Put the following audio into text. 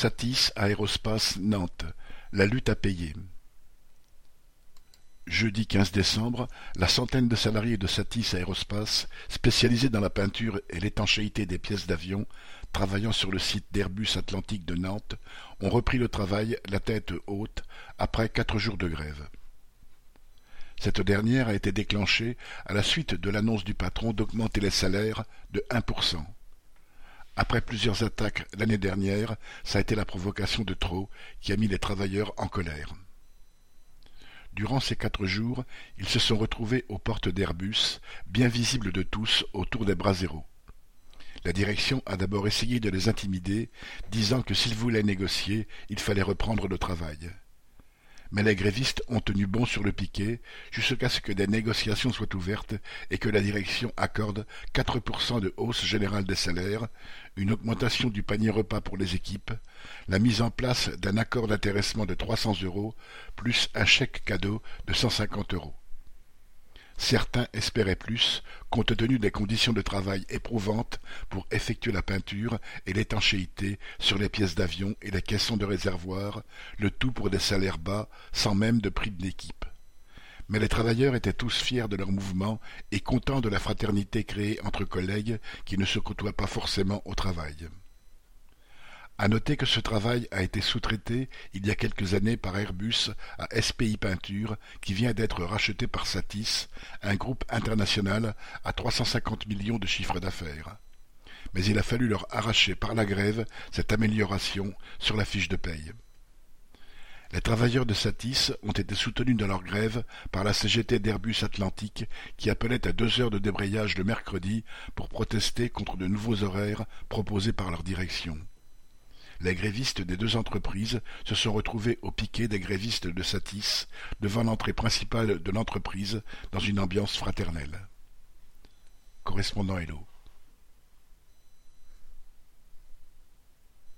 Satis Aérospace Nantes, la lutte à payer. Jeudi 15 décembre, la centaine de salariés de Satis Aérospace, spécialisés dans la peinture et l'étanchéité des pièces d'avion, travaillant sur le site d'Airbus Atlantique de Nantes, ont repris le travail la tête haute après quatre jours de grève. Cette dernière a été déclenchée à la suite de l'annonce du patron d'augmenter les salaires de 1%. Après plusieurs attaques l'année dernière, ça a été la provocation de trop qui a mis les travailleurs en colère. Durant ces quatre jours, ils se sont retrouvés aux portes d'Airbus, bien visibles de tous autour des bras zéro. La direction a d'abord essayé de les intimider, disant que s'ils voulaient négocier, il fallait reprendre le travail mais les grévistes ont tenu bon sur le piquet jusqu'à ce que des négociations soient ouvertes et que la direction accorde 4% de hausse générale des salaires, une augmentation du panier repas pour les équipes, la mise en place d'un accord d'intéressement de 300 euros, plus un chèque cadeau de 150 euros. Certains espéraient plus, compte tenu des conditions de travail éprouvantes pour effectuer la peinture et l'étanchéité sur les pièces d'avion et les caissons de réservoir, le tout pour des salaires bas, sans même de prix d'équipe. Mais les travailleurs étaient tous fiers de leur mouvement et contents de la fraternité créée entre collègues qui ne se côtoient pas forcément au travail. À noter que ce travail a été sous-traité il y a quelques années par Airbus à SPI Peinture, qui vient d'être racheté par Satis, un groupe international à 350 millions de chiffre d'affaires. Mais il a fallu leur arracher par la grève cette amélioration sur la fiche de paye. Les travailleurs de Satis ont été soutenus dans leur grève par la CGT d'Airbus Atlantique qui appelait à deux heures de débrayage le mercredi pour protester contre de nouveaux horaires proposés par leur direction les grévistes des deux entreprises se sont retrouvés au piquet des grévistes de Satis, devant l'entrée principale de l'entreprise, dans une ambiance fraternelle. Correspondant Hello.